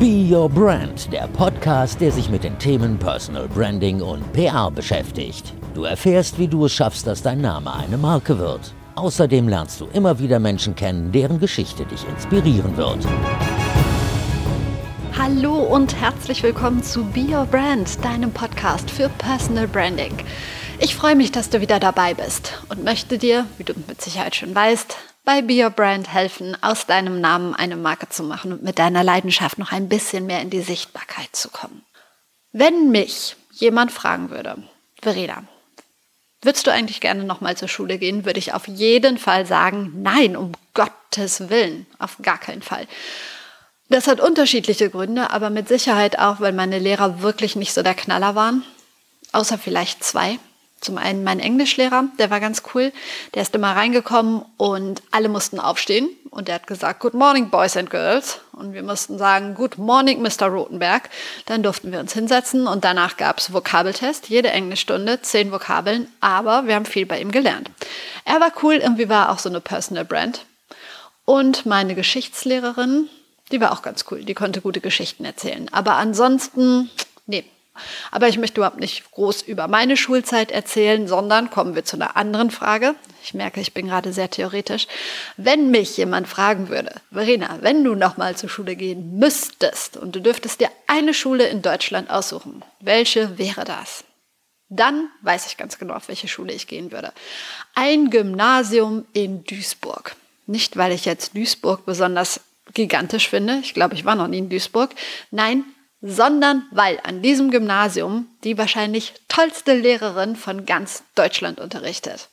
Be Your Brand, der Podcast, der sich mit den Themen Personal Branding und PR beschäftigt. Du erfährst, wie du es schaffst, dass dein Name eine Marke wird. Außerdem lernst du immer wieder Menschen kennen, deren Geschichte dich inspirieren wird. Hallo und herzlich willkommen zu Be Your Brand, deinem Podcast für Personal Branding. Ich freue mich, dass du wieder dabei bist und möchte dir, wie du mit Sicherheit schon weißt, bei Be Your Brand helfen, aus deinem Namen eine Marke zu machen und mit deiner Leidenschaft noch ein bisschen mehr in die Sichtbarkeit zu kommen. Wenn mich jemand fragen würde, Verena, würdest du eigentlich gerne nochmal zur Schule gehen, würde ich auf jeden Fall sagen, nein, um Gottes Willen, auf gar keinen Fall. Das hat unterschiedliche Gründe, aber mit Sicherheit auch, weil meine Lehrer wirklich nicht so der Knaller waren, außer vielleicht zwei. Zum einen mein Englischlehrer, der war ganz cool. Der ist immer reingekommen und alle mussten aufstehen. Und der hat gesagt, Good morning, Boys and Girls. Und wir mussten sagen, Good morning, Mr. Rotenberg. Dann durften wir uns hinsetzen und danach gab es Vokabeltest, jede Englischstunde, zehn Vokabeln. Aber wir haben viel bei ihm gelernt. Er war cool, irgendwie war auch so eine Personal Brand. Und meine Geschichtslehrerin, die war auch ganz cool. Die konnte gute Geschichten erzählen. Aber ansonsten, nee, aber ich möchte überhaupt nicht groß über meine Schulzeit erzählen, sondern kommen wir zu einer anderen Frage. Ich merke, ich bin gerade sehr theoretisch. Wenn mich jemand fragen würde, Verena, wenn du nochmal zur Schule gehen müsstest und du dürftest dir eine Schule in Deutschland aussuchen, welche wäre das? Dann weiß ich ganz genau, auf welche Schule ich gehen würde. Ein Gymnasium in Duisburg. Nicht, weil ich jetzt Duisburg besonders gigantisch finde. Ich glaube, ich war noch nie in Duisburg. Nein, sondern weil an diesem Gymnasium die wahrscheinlich tollste Lehrerin von ganz Deutschland unterrichtet.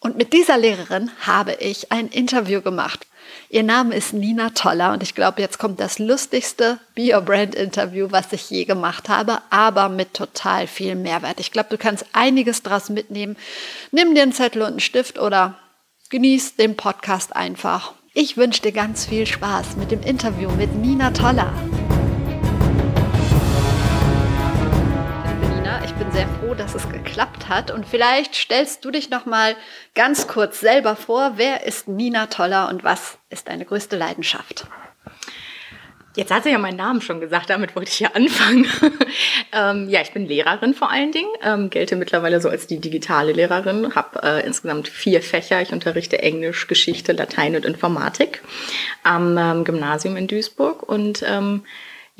Und mit dieser Lehrerin habe ich ein Interview gemacht. Ihr Name ist Nina Toller und ich glaube, jetzt kommt das lustigste Be Your Brand Interview, was ich je gemacht habe, aber mit total viel Mehrwert. Ich glaube, du kannst einiges daraus mitnehmen. Nimm dir einen Zettel und einen Stift oder genieß den Podcast einfach. Ich wünsche dir ganz viel Spaß mit dem Interview mit Nina Toller. Bin sehr froh, dass es geklappt hat. Und vielleicht stellst du dich noch mal ganz kurz selber vor. Wer ist Nina Toller und was ist deine größte Leidenschaft? Jetzt hat sie ja meinen Namen schon gesagt, damit wollte ich ja anfangen. ähm, ja, ich bin Lehrerin vor allen Dingen, ähm, gelte mittlerweile so als die digitale Lehrerin, habe äh, insgesamt vier Fächer. Ich unterrichte Englisch, Geschichte, Latein und Informatik am ähm, Gymnasium in Duisburg und ähm,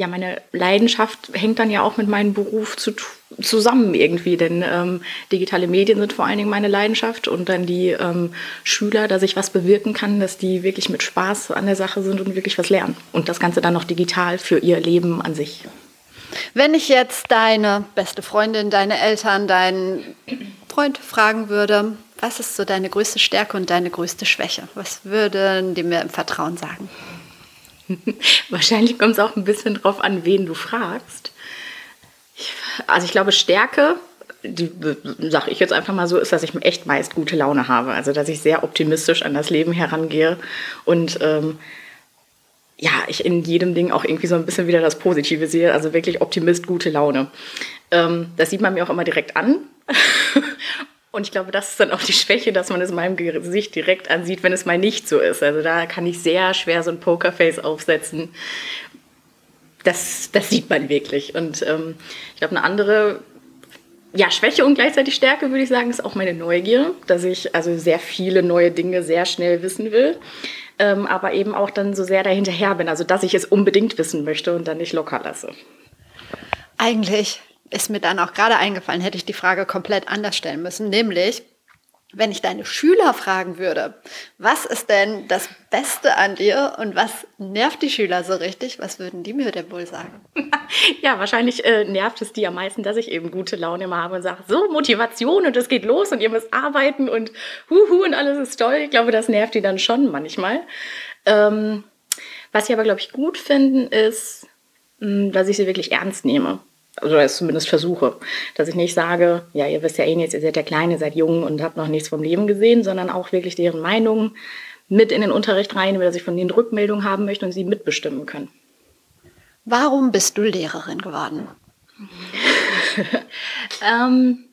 ja, meine Leidenschaft hängt dann ja auch mit meinem Beruf zu, zusammen irgendwie, denn ähm, digitale Medien sind vor allen Dingen meine Leidenschaft und dann die ähm, Schüler, dass ich was bewirken kann, dass die wirklich mit Spaß an der Sache sind und wirklich was lernen und das Ganze dann noch digital für ihr Leben an sich. Wenn ich jetzt deine beste Freundin, deine Eltern, deinen Freund fragen würde, was ist so deine größte Stärke und deine größte Schwäche? Was würden die mir im Vertrauen sagen? Wahrscheinlich kommt es auch ein bisschen drauf an, wen du fragst. Ich, also ich glaube, Stärke, die sage ich jetzt einfach mal so, ist, dass ich echt meist gute Laune habe. Also dass ich sehr optimistisch an das Leben herangehe und ähm, ja, ich in jedem Ding auch irgendwie so ein bisschen wieder das Positive sehe. Also wirklich Optimist, gute Laune. Ähm, das sieht man mir auch immer direkt an. Und ich glaube, das ist dann auch die Schwäche, dass man es meinem Gesicht direkt ansieht, wenn es mal nicht so ist. Also da kann ich sehr schwer so ein Pokerface aufsetzen. Das, das sieht man wirklich. Und ähm, ich glaube, eine andere ja, Schwäche und gleichzeitig Stärke, würde ich sagen, ist auch meine Neugier, dass ich also sehr viele neue Dinge sehr schnell wissen will, ähm, aber eben auch dann so sehr dahinterher bin, also dass ich es unbedingt wissen möchte und dann nicht locker lasse. Eigentlich ist mir dann auch gerade eingefallen, hätte ich die Frage komplett anders stellen müssen, nämlich, wenn ich deine Schüler fragen würde, was ist denn das Beste an dir und was nervt die Schüler so richtig, was würden die mir denn wohl sagen? Ja, wahrscheinlich äh, nervt es die am meisten, dass ich eben gute Laune immer habe und sage, so Motivation und es geht los und ihr müsst arbeiten und huhu und alles ist toll. Ich glaube, das nervt die dann schon manchmal. Ähm, was sie aber, glaube ich, gut finden, ist, dass ich sie wirklich ernst nehme oder es zumindest versuche, dass ich nicht sage, ja, ihr wisst ja eh nichts, ihr seid ja klein, ihr seid jung und habt noch nichts vom Leben gesehen, sondern auch wirklich deren Meinungen mit in den Unterricht rein, dass ich von denen Rückmeldung haben möchte und sie mitbestimmen können. Warum bist du Lehrerin geworden? ähm,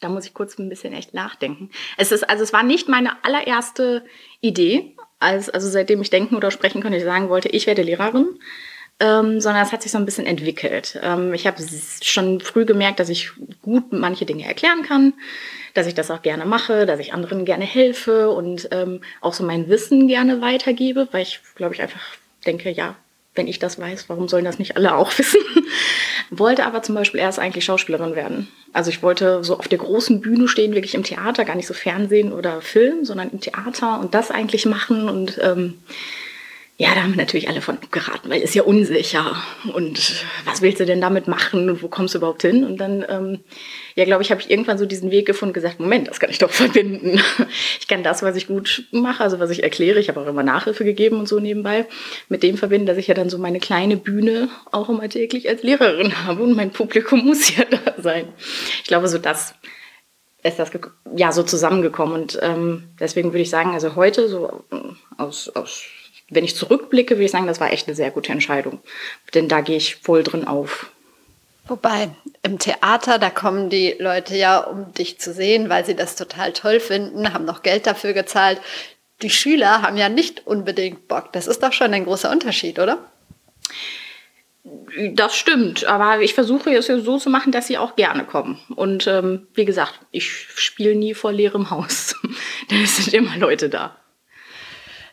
da muss ich kurz ein bisschen echt nachdenken. Es ist also es war nicht meine allererste Idee, als, also seitdem ich denken oder sprechen konnte, ich sagen wollte, ich werde Lehrerin. Ähm, sondern es hat sich so ein bisschen entwickelt. Ähm, ich habe schon früh gemerkt, dass ich gut manche Dinge erklären kann, dass ich das auch gerne mache, dass ich anderen gerne helfe und ähm, auch so mein Wissen gerne weitergebe, weil ich, glaube ich, einfach denke, ja, wenn ich das weiß, warum sollen das nicht alle auch wissen? wollte aber zum Beispiel erst eigentlich Schauspielerin werden. Also ich wollte so auf der großen Bühne stehen, wirklich im Theater, gar nicht so Fernsehen oder Film, sondern im Theater und das eigentlich machen und ähm, ja, da haben wir natürlich alle von abgeraten, weil ist ja unsicher. Und was willst du denn damit machen und wo kommst du überhaupt hin? Und dann, ähm, ja, glaube ich, habe ich irgendwann so diesen Weg gefunden und gesagt, Moment, das kann ich doch verbinden. Ich kann das, was ich gut mache, also was ich erkläre, ich habe auch immer Nachhilfe gegeben und so nebenbei, mit dem verbinden, dass ich ja dann so meine kleine Bühne auch immer täglich als Lehrerin habe und mein Publikum muss ja da sein. Ich glaube, so das ist das ja so zusammengekommen und ähm, deswegen würde ich sagen, also heute so äh, aus, aus wenn ich zurückblicke, würde ich sagen, das war echt eine sehr gute Entscheidung. Denn da gehe ich voll drin auf. Wobei, im Theater, da kommen die Leute ja, um dich zu sehen, weil sie das total toll finden, haben noch Geld dafür gezahlt. Die Schüler haben ja nicht unbedingt Bock. Das ist doch schon ein großer Unterschied, oder? Das stimmt, aber ich versuche es ja so zu machen, dass sie auch gerne kommen. Und ähm, wie gesagt, ich spiele nie vor leerem Haus. es sind immer Leute da.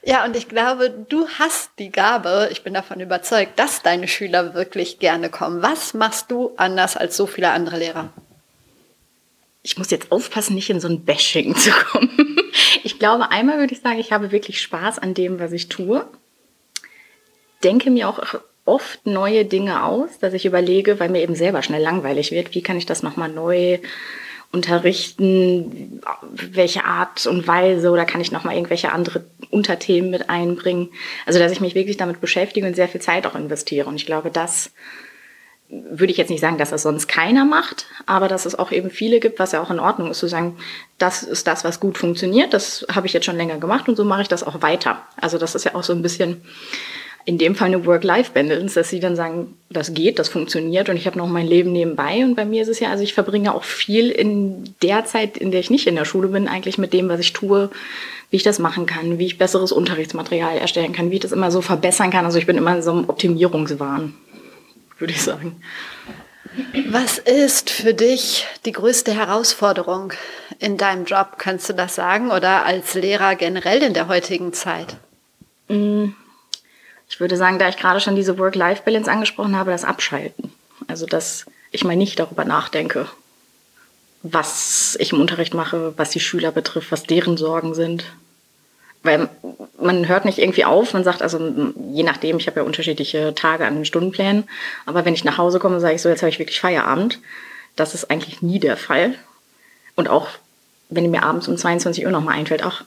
Ja, und ich glaube, du hast die Gabe, ich bin davon überzeugt, dass deine Schüler wirklich gerne kommen. Was machst du anders als so viele andere Lehrer? Ich muss jetzt aufpassen, nicht in so ein Bashing zu kommen. Ich glaube, einmal würde ich sagen, ich habe wirklich Spaß an dem, was ich tue. Denke mir auch oft neue Dinge aus, dass ich überlege, weil mir eben selber schnell langweilig wird, wie kann ich das nochmal neu unterrichten, welche Art und Weise oder kann ich noch mal irgendwelche andere Unterthemen mit einbringen. Also dass ich mich wirklich damit beschäftige und sehr viel Zeit auch investiere. Und ich glaube, das würde ich jetzt nicht sagen, dass das sonst keiner macht, aber dass es auch eben viele gibt, was ja auch in Ordnung ist, zu sagen, das ist das, was gut funktioniert, das habe ich jetzt schon länger gemacht und so mache ich das auch weiter. Also das ist ja auch so ein bisschen in dem Fall eine Work-Life-Balance, dass sie dann sagen, das geht, das funktioniert und ich habe noch mein Leben nebenbei. Und bei mir ist es ja, also ich verbringe auch viel in der Zeit, in der ich nicht in der Schule bin, eigentlich mit dem, was ich tue, wie ich das machen kann, wie ich besseres Unterrichtsmaterial erstellen kann, wie ich das immer so verbessern kann. Also ich bin immer in so einem Optimierungswahn, würde ich sagen. Was ist für dich die größte Herausforderung in deinem Job? Kannst du das sagen? Oder als Lehrer generell in der heutigen Zeit? Mm ich würde sagen, da ich gerade schon diese Work-Life-Balance angesprochen habe, das Abschalten. Also, dass ich mal nicht darüber nachdenke, was ich im Unterricht mache, was die Schüler betrifft, was deren Sorgen sind. Weil man hört nicht irgendwie auf, man sagt, also je nachdem, ich habe ja unterschiedliche Tage an den Stundenplänen, aber wenn ich nach Hause komme, sage ich so, jetzt habe ich wirklich Feierabend. Das ist eigentlich nie der Fall. Und auch wenn mir abends um 22 Uhr nochmal einfällt, ach,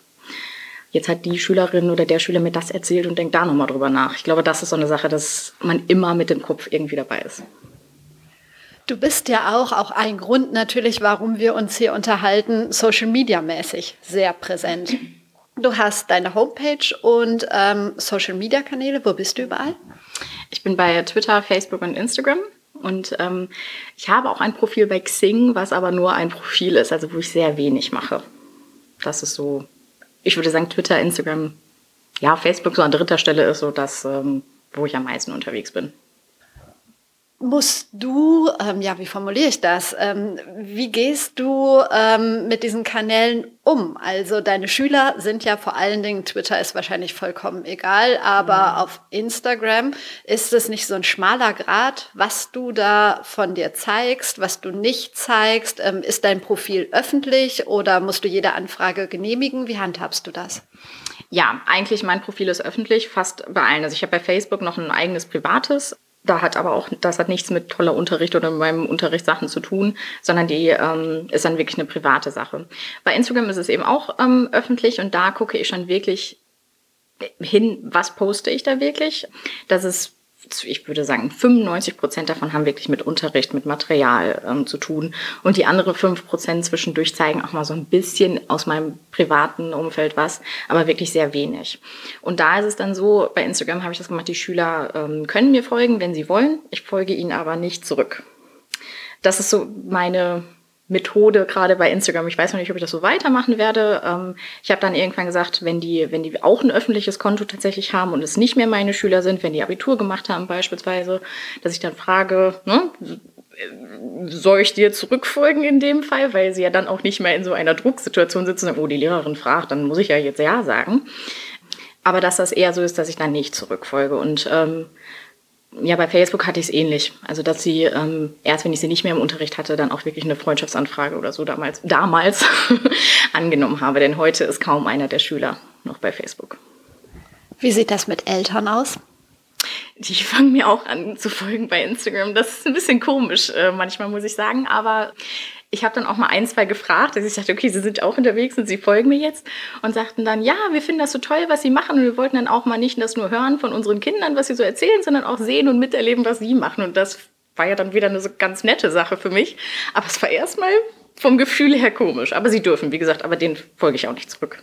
jetzt hat die Schülerin oder der Schüler mir das erzählt und denkt da nochmal drüber nach. Ich glaube, das ist so eine Sache, dass man immer mit dem Kopf irgendwie dabei ist. Du bist ja auch, auch ein Grund natürlich, warum wir uns hier unterhalten, Social Media mäßig sehr präsent. Du hast deine Homepage und ähm, Social Media Kanäle. Wo bist du überall? Ich bin bei Twitter, Facebook und Instagram. Und ähm, ich habe auch ein Profil bei Xing, was aber nur ein Profil ist, also wo ich sehr wenig mache. Das ist so ich würde sagen, Twitter, Instagram, ja, Facebook so an dritter Stelle ist so das, ähm, wo ich am meisten unterwegs bin. Musst du, ähm, ja, wie formuliere ich das? Ähm, wie gehst du ähm, mit diesen Kanälen um? Also deine Schüler sind ja vor allen Dingen, Twitter ist wahrscheinlich vollkommen egal, aber mhm. auf Instagram ist es nicht so ein schmaler Grad, was du da von dir zeigst, was du nicht zeigst. Ähm, ist dein Profil öffentlich oder musst du jede Anfrage genehmigen? Wie handhabst du das? Ja, eigentlich mein Profil ist öffentlich, fast bei allen. Also ich habe bei Facebook noch ein eigenes privates da hat aber auch, das hat nichts mit toller Unterricht oder mit meinem Unterrichtssachen zu tun, sondern die ähm, ist dann wirklich eine private Sache. Bei Instagram ist es eben auch ähm, öffentlich und da gucke ich schon wirklich hin, was poste ich da wirklich. Das ist ich würde sagen, 95 Prozent davon haben wirklich mit Unterricht, mit Material ähm, zu tun. Und die andere 5 Prozent zwischendurch zeigen auch mal so ein bisschen aus meinem privaten Umfeld was, aber wirklich sehr wenig. Und da ist es dann so, bei Instagram habe ich das gemacht, die Schüler ähm, können mir folgen, wenn sie wollen. Ich folge ihnen aber nicht zurück. Das ist so meine Methode gerade bei Instagram. Ich weiß noch nicht, ob ich das so weitermachen werde. Ähm, ich habe dann irgendwann gesagt, wenn die, wenn die auch ein öffentliches Konto tatsächlich haben und es nicht mehr meine Schüler sind, wenn die Abitur gemacht haben beispielsweise, dass ich dann frage, ne, soll ich dir zurückfolgen in dem Fall, weil sie ja dann auch nicht mehr in so einer Drucksituation sitzen, oh, die Lehrerin fragt, dann muss ich ja jetzt ja sagen. Aber dass das eher so ist, dass ich dann nicht zurückfolge. Und ähm, ja, bei Facebook hatte ich es ähnlich. Also, dass sie ähm, erst, wenn ich sie nicht mehr im Unterricht hatte, dann auch wirklich eine Freundschaftsanfrage oder so damals, damals angenommen habe. Denn heute ist kaum einer der Schüler noch bei Facebook. Wie sieht das mit Eltern aus? Die fangen mir auch an zu folgen bei Instagram. Das ist ein bisschen komisch, äh, manchmal muss ich sagen. Aber ich habe dann auch mal ein, zwei gefragt, dass ich sagte, okay, Sie sind auch unterwegs und Sie folgen mir jetzt und sagten dann, ja, wir finden das so toll, was Sie machen und wir wollten dann auch mal nicht das nur hören von unseren Kindern, was Sie so erzählen, sondern auch sehen und miterleben, was Sie machen. Und das war ja dann wieder eine so ganz nette Sache für mich. Aber es war erstmal vom Gefühl her komisch. Aber Sie dürfen, wie gesagt, aber den folge ich auch nicht zurück.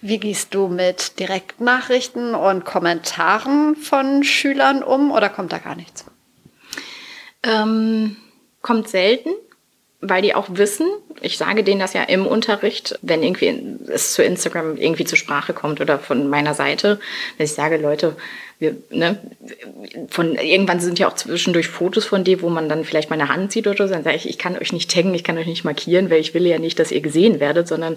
Wie gehst du mit Direktnachrichten und Kommentaren von Schülern um oder kommt da gar nichts? Ähm, kommt selten weil die auch wissen, ich sage denen das ja im Unterricht, wenn irgendwie es zu Instagram irgendwie zur Sprache kommt oder von meiner Seite, dass ich sage, Leute, wir, ne, von irgendwann sind ja auch zwischendurch Fotos von dir, wo man dann vielleicht meine Hand sieht oder so, dann sage ich, ich kann euch nicht taggen, ich kann euch nicht markieren, weil ich will ja nicht, dass ihr gesehen werdet, sondern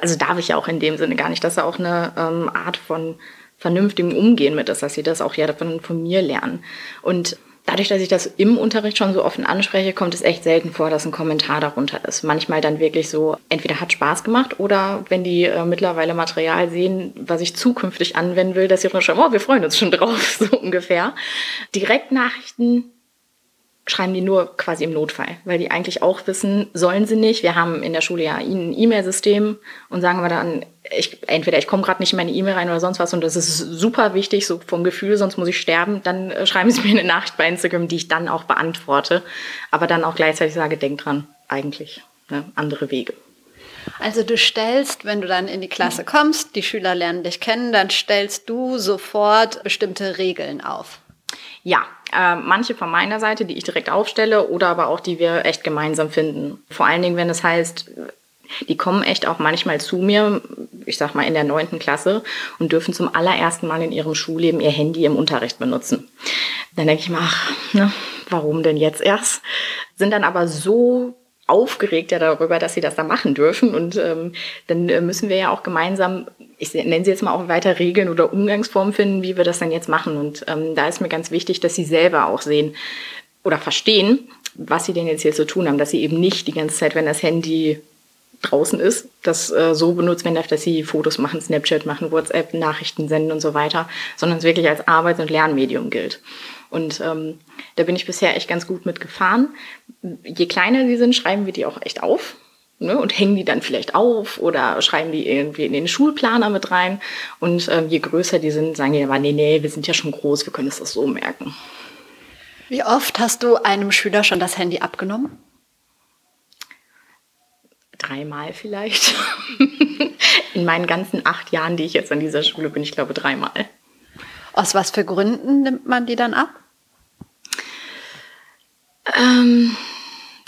also darf ich ja auch in dem Sinne gar nicht. Das ist auch eine ähm, Art von vernünftigem Umgehen mit ist, dass sie das auch ja von, von mir lernen. Und Dadurch, dass ich das im Unterricht schon so offen anspreche, kommt es echt selten vor, dass ein Kommentar darunter ist. Manchmal dann wirklich so, entweder hat Spaß gemacht oder wenn die äh, mittlerweile Material sehen, was ich zukünftig anwenden will, dass sie schreiben, oh, wir freuen uns schon drauf, so ungefähr. Direktnachrichten schreiben die nur quasi im Notfall, weil die eigentlich auch wissen, sollen sie nicht. Wir haben in der Schule ja ein E-Mail-System und sagen wir dann, ich, entweder ich komme gerade nicht in meine E-Mail rein oder sonst was und das ist super wichtig, so vom Gefühl, sonst muss ich sterben, dann äh, schreiben sie mir eine Nachricht bei Instagram, die ich dann auch beantworte, aber dann auch gleichzeitig sage, denk dran, eigentlich ne, andere Wege. Also du stellst, wenn du dann in die Klasse kommst, die Schüler lernen dich kennen, dann stellst du sofort bestimmte Regeln auf. Ja, äh, manche von meiner Seite, die ich direkt aufstelle oder aber auch die wir echt gemeinsam finden. Vor allen Dingen, wenn es heißt, die kommen echt auch manchmal zu mir, ich sag mal in der neunten Klasse und dürfen zum allerersten Mal in ihrem Schulleben ihr Handy im Unterricht benutzen. Dann denke ich mir, ach, ne, warum denn jetzt erst? Sind dann aber so aufgeregt ja darüber, dass sie das da machen dürfen. Und ähm, dann äh, müssen wir ja auch gemeinsam, ich nenne sie jetzt mal auch weiter Regeln oder Umgangsformen finden, wie wir das dann jetzt machen. Und ähm, da ist mir ganz wichtig, dass sie selber auch sehen oder verstehen, was sie denn jetzt hier zu tun haben, dass sie eben nicht die ganze Zeit, wenn das Handy draußen ist, das äh, so benutzt werden darf, dass sie Fotos machen, Snapchat machen, WhatsApp, Nachrichten senden und so weiter, sondern es wirklich als Arbeits- und Lernmedium gilt. Und ähm, da bin ich bisher echt ganz gut mitgefahren. Je kleiner sie sind, schreiben wir die auch echt auf. Ne, und hängen die dann vielleicht auf oder schreiben die irgendwie in den Schulplaner mit rein. Und ähm, je größer die sind, sagen die aber, nee, nee, wir sind ja schon groß, wir können uns das so merken. Wie oft hast du einem Schüler schon das Handy abgenommen? Dreimal vielleicht. in meinen ganzen acht Jahren, die ich jetzt an dieser Schule bin, ich glaube dreimal. Aus was für Gründen nimmt man die dann ab? Ähm,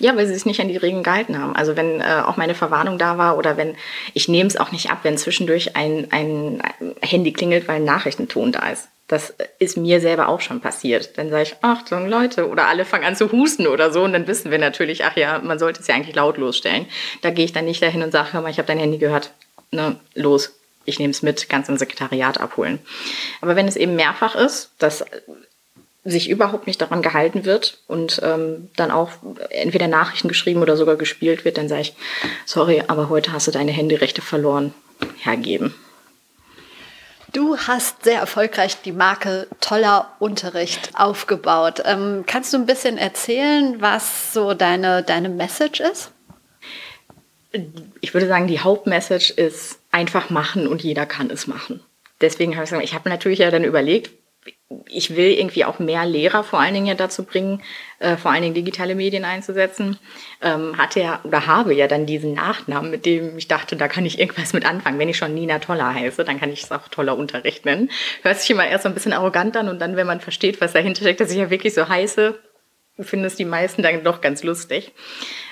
ja, weil sie sich nicht an die Regeln gehalten haben. Also wenn äh, auch meine Verwarnung da war oder wenn, ich nehme es auch nicht ab, wenn zwischendurch ein, ein Handy klingelt, weil ein Nachrichtenton da ist. Das ist mir selber auch schon passiert. Dann sage ich, Achtung Leute, oder alle fangen an zu husten oder so und dann wissen wir natürlich, ach ja, man sollte es ja eigentlich lautlos stellen. Da gehe ich dann nicht dahin und sage, hör mal, ich habe dein Handy gehört, ne, los, ich nehme es mit, ganz im Sekretariat abholen. Aber wenn es eben mehrfach ist, dass sich überhaupt nicht daran gehalten wird und ähm, dann auch entweder Nachrichten geschrieben oder sogar gespielt wird, dann sage ich, sorry, aber heute hast du deine Handyrechte verloren, hergeben. Du hast sehr erfolgreich die Marke Toller Unterricht aufgebaut. Ähm, kannst du ein bisschen erzählen, was so deine, deine Message ist? Ich würde sagen, die Hauptmessage ist einfach machen und jeder kann es machen. Deswegen habe ich gesagt, ich habe natürlich ja dann überlegt, ich will irgendwie auch mehr Lehrer vor allen Dingen ja dazu bringen, äh, vor allen Dingen digitale Medien einzusetzen. Ähm, hatte ja oder habe ja dann diesen Nachnamen, mit dem ich dachte, da kann ich irgendwas mit anfangen. Wenn ich schon Nina Toller heiße, dann kann ich es auch toller Unterricht nennen. Hört sich immer erst so ein bisschen arrogant an und dann, wenn man versteht, was dahinter steckt, dass ich ja wirklich so heiße, finden es die meisten dann doch ganz lustig.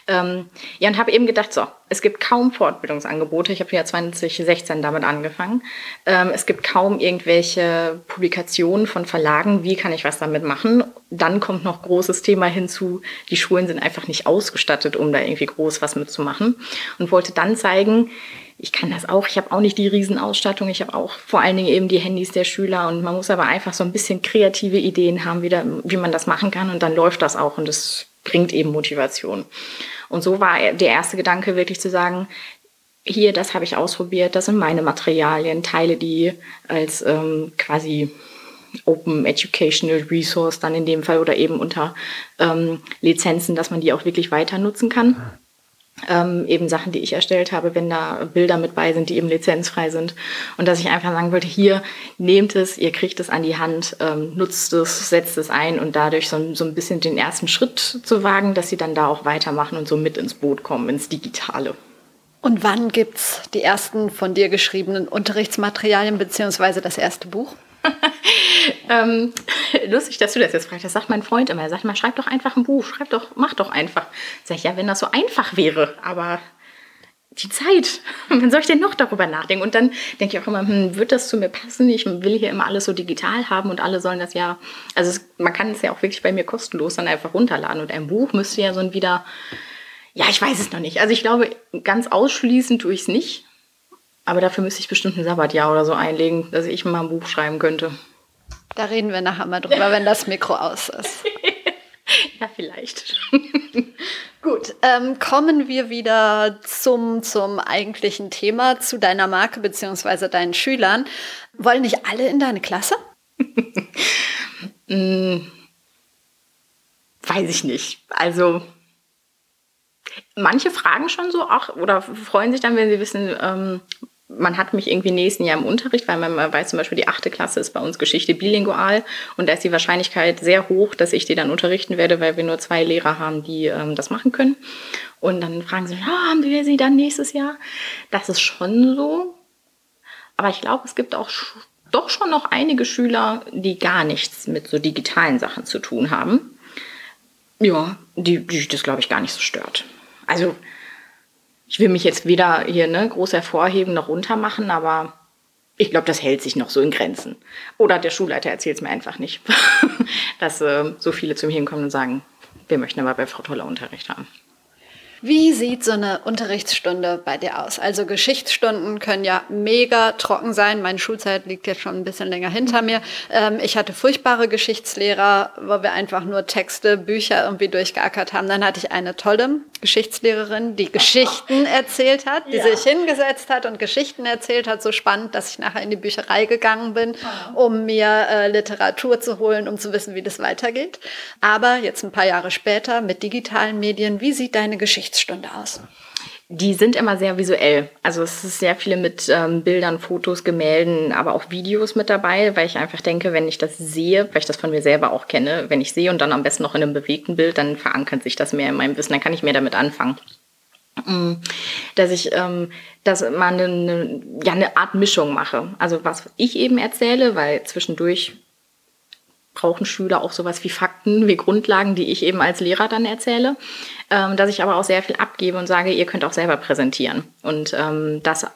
Ähm, ja, und habe eben gedacht, so, es gibt kaum Fortbildungsangebote. Ich habe ja 2016 damit angefangen. Ähm, es gibt kaum irgendwelche Publikationen von Verlagen. Wie kann ich was damit machen? Dann kommt noch großes Thema hinzu. Die Schulen sind einfach nicht ausgestattet, um da irgendwie groß was mitzumachen. Und wollte dann zeigen, ich kann das auch. Ich habe auch nicht die Riesenausstattung. Ich habe auch vor allen Dingen eben die Handys der Schüler. Und man muss aber einfach so ein bisschen kreative Ideen haben, wie, da, wie man das machen kann. Und dann läuft das auch. Und das bringt eben Motivation. Und so war der erste Gedanke wirklich zu sagen, hier, das habe ich ausprobiert, das sind meine Materialien, Teile, die als ähm, quasi Open Educational Resource dann in dem Fall oder eben unter ähm, Lizenzen, dass man die auch wirklich weiter nutzen kann ähm, eben Sachen, die ich erstellt habe, wenn da Bilder mit bei sind, die eben lizenzfrei sind. Und dass ich einfach sagen wollte, hier, nehmt es, ihr kriegt es an die Hand, ähm, nutzt es, setzt es ein und dadurch so, so ein bisschen den ersten Schritt zu wagen, dass sie dann da auch weitermachen und so mit ins Boot kommen, ins Digitale. Und wann gibt's die ersten von dir geschriebenen Unterrichtsmaterialien beziehungsweise das erste Buch? ähm, lustig, dass du das jetzt fragst. Das sagt mein Freund immer. Er sagt mal, schreib doch einfach ein Buch, schreib doch, mach doch einfach. Sag ich, ja, wenn das so einfach wäre, aber die Zeit, wann soll ich denn noch darüber nachdenken? Und dann denke ich auch immer, hm, wird das zu mir passen? Ich will hier immer alles so digital haben und alle sollen das ja, also es, man kann es ja auch wirklich bei mir kostenlos dann einfach runterladen. Und ein Buch müsste ja so ein wieder, ja, ich weiß es noch nicht. Also ich glaube, ganz ausschließen tue ich es nicht. Aber dafür müsste ich bestimmt ein Sabbatjahr oder so einlegen, dass ich mal ein Buch schreiben könnte. Da reden wir nachher mal drüber, wenn das Mikro aus ist. ja, vielleicht. Gut, ähm, kommen wir wieder zum, zum eigentlichen Thema, zu deiner Marke bzw. deinen Schülern. Wollen nicht alle in deine Klasse? hm, weiß ich nicht. Also manche fragen schon so auch oder freuen sich dann, wenn sie wissen, ähm, man hat mich irgendwie nächsten Jahr im Unterricht, weil man weiß zum Beispiel, die achte Klasse ist bei uns Geschichte bilingual und da ist die Wahrscheinlichkeit sehr hoch, dass ich die dann unterrichten werde, weil wir nur zwei Lehrer haben, die ähm, das machen können. Und dann fragen sie, ja, haben wir sie dann nächstes Jahr? Das ist schon so. Aber ich glaube, es gibt auch doch schon noch einige Schüler, die gar nichts mit so digitalen Sachen zu tun haben. Ja, die, die das, glaube ich, gar nicht so stört. Also ich will mich jetzt weder hier ne, groß hervorheben noch runtermachen, aber ich glaube, das hält sich noch so in Grenzen. Oder der Schulleiter erzählt es mir einfach nicht, dass äh, so viele zu mir hinkommen und sagen, wir möchten aber bei Frau Toller Unterricht haben. Wie sieht so eine Unterrichtsstunde bei dir aus? Also Geschichtsstunden können ja mega trocken sein. Meine Schulzeit liegt jetzt schon ein bisschen länger hinter mir. Ähm, ich hatte furchtbare Geschichtslehrer, wo wir einfach nur Texte, Bücher irgendwie durchgeackert haben. Dann hatte ich eine tolle Geschichtslehrerin, die Geschichten erzählt hat, die ja. sich hingesetzt hat und Geschichten erzählt hat. So spannend, dass ich nachher in die Bücherei gegangen bin, um mir äh, Literatur zu holen, um zu wissen, wie das weitergeht. Aber jetzt ein paar Jahre später mit digitalen Medien, wie sieht deine Geschichtsstunde aus? Die sind immer sehr visuell. Also es ist sehr viele mit ähm, Bildern, Fotos, Gemälden, aber auch Videos mit dabei, weil ich einfach denke, wenn ich das sehe, weil ich das von mir selber auch kenne, wenn ich sehe und dann am besten noch in einem bewegten Bild, dann verankert sich das mehr in meinem Wissen, dann kann ich mehr damit anfangen. Mm, dass ich ähm, dass man eine, ja, eine Art Mischung mache. Also was ich eben erzähle, weil zwischendurch brauchen Schüler auch sowas wie Fakten, wie Grundlagen, die ich eben als Lehrer dann erzähle, ähm, dass ich aber auch sehr viel abgebe und sage, ihr könnt auch selber präsentieren und ähm, das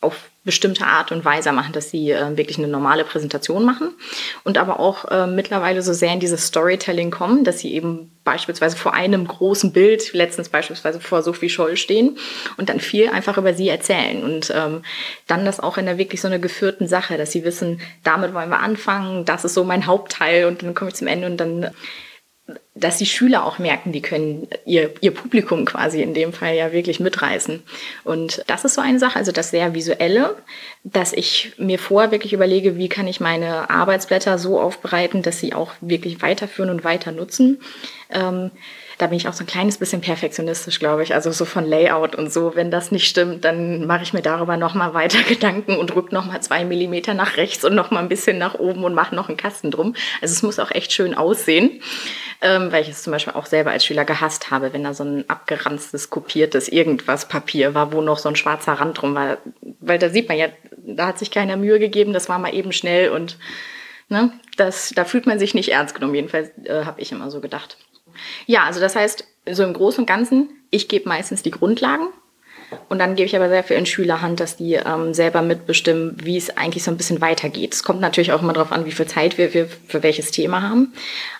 auf bestimmte Art und Weise machen, dass sie äh, wirklich eine normale Präsentation machen und aber auch äh, mittlerweile so sehr in dieses Storytelling kommen, dass sie eben beispielsweise vor einem großen Bild, letztens beispielsweise vor Sophie Scholl stehen und dann viel einfach über sie erzählen und ähm, dann das auch in der wirklich so einer geführten Sache, dass sie wissen, damit wollen wir anfangen, das ist so mein Hauptteil und dann komme ich zum Ende und dann dass die Schüler auch merken, die können ihr, ihr Publikum quasi in dem Fall ja wirklich mitreißen. Und das ist so eine Sache, also das sehr visuelle, dass ich mir vorher wirklich überlege, wie kann ich meine Arbeitsblätter so aufbereiten, dass sie auch wirklich weiterführen und weiter nutzen. Ähm, da bin ich auch so ein kleines bisschen perfektionistisch, glaube ich. Also so von Layout und so. Wenn das nicht stimmt, dann mache ich mir darüber nochmal weiter Gedanken und rück nochmal zwei Millimeter nach rechts und nochmal ein bisschen nach oben und mache noch einen Kasten drum. Also es muss auch echt schön aussehen, ähm, weil ich es zum Beispiel auch selber als Schüler gehasst habe, wenn da so ein abgeranztes, kopiertes irgendwas Papier war, wo noch so ein schwarzer Rand drum war. Weil da sieht man ja, da hat sich keiner Mühe gegeben, das war mal eben schnell und ne, das, da fühlt man sich nicht ernst genommen. Jedenfalls äh, habe ich immer so gedacht. Ja, also das heißt, so im Großen und Ganzen, ich gebe meistens die Grundlagen und dann gebe ich aber sehr viel in Schülerhand, dass die ähm, selber mitbestimmen, wie es eigentlich so ein bisschen weitergeht. Es kommt natürlich auch immer darauf an, wie viel Zeit wir, wir für welches Thema haben.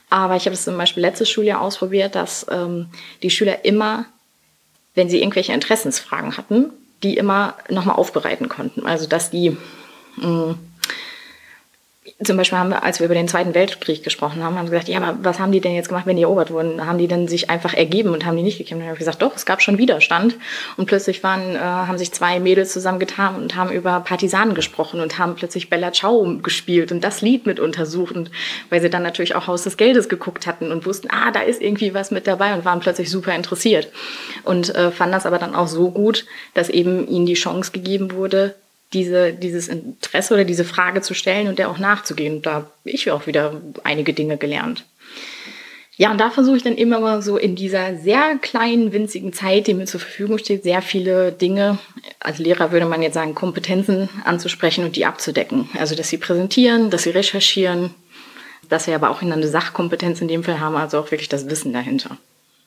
Aber ich habe es zum Beispiel letztes Schuljahr ausprobiert, dass ähm, die Schüler immer, wenn sie irgendwelche Interessensfragen hatten, die immer nochmal aufbereiten konnten. Also dass die mh, mm, zum Beispiel haben wir, als wir über den Zweiten Weltkrieg gesprochen haben, haben gesagt, ja, aber was haben die denn jetzt gemacht, wenn die erobert wurden? Haben die denn sich einfach ergeben und haben die nicht gekämpft? Und dann habe ich gesagt, doch, es gab schon Widerstand. Und plötzlich waren, äh, haben sich zwei Mädels zusammengetan und haben über Partisanen gesprochen und haben plötzlich Bella Ciao gespielt und das Lied mit untersucht. Und weil sie dann natürlich auch Haus des Geldes geguckt hatten und wussten, ah, da ist irgendwie was mit dabei und waren plötzlich super interessiert. Und äh, fanden das aber dann auch so gut, dass eben ihnen die Chance gegeben wurde, diese, dieses Interesse oder diese Frage zu stellen und der auch nachzugehen. Und da habe ich auch wieder einige Dinge gelernt. Ja, und da versuche ich dann immer mal so in dieser sehr kleinen, winzigen Zeit, die mir zur Verfügung steht, sehr viele Dinge, als Lehrer würde man jetzt sagen, Kompetenzen anzusprechen und die abzudecken. Also, dass sie präsentieren, dass sie recherchieren, dass sie aber auch in eine Sachkompetenz in dem Fall haben, also auch wirklich das Wissen dahinter.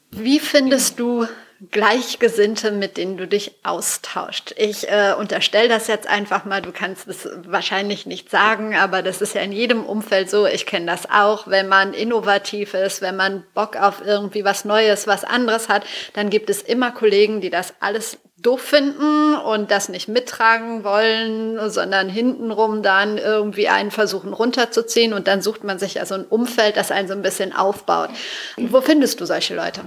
Wie findest du Gleichgesinnte, mit denen du dich austauscht. Ich äh, unterstelle das jetzt einfach mal, du kannst es wahrscheinlich nicht sagen, aber das ist ja in jedem Umfeld so. Ich kenne das auch, wenn man innovativ ist, wenn man Bock auf irgendwie was Neues, was anderes hat, dann gibt es immer Kollegen, die das alles doof finden und das nicht mittragen wollen, sondern hintenrum dann irgendwie einen versuchen runterzuziehen und dann sucht man sich also ein Umfeld, das einen so ein bisschen aufbaut. Wo findest du solche Leute?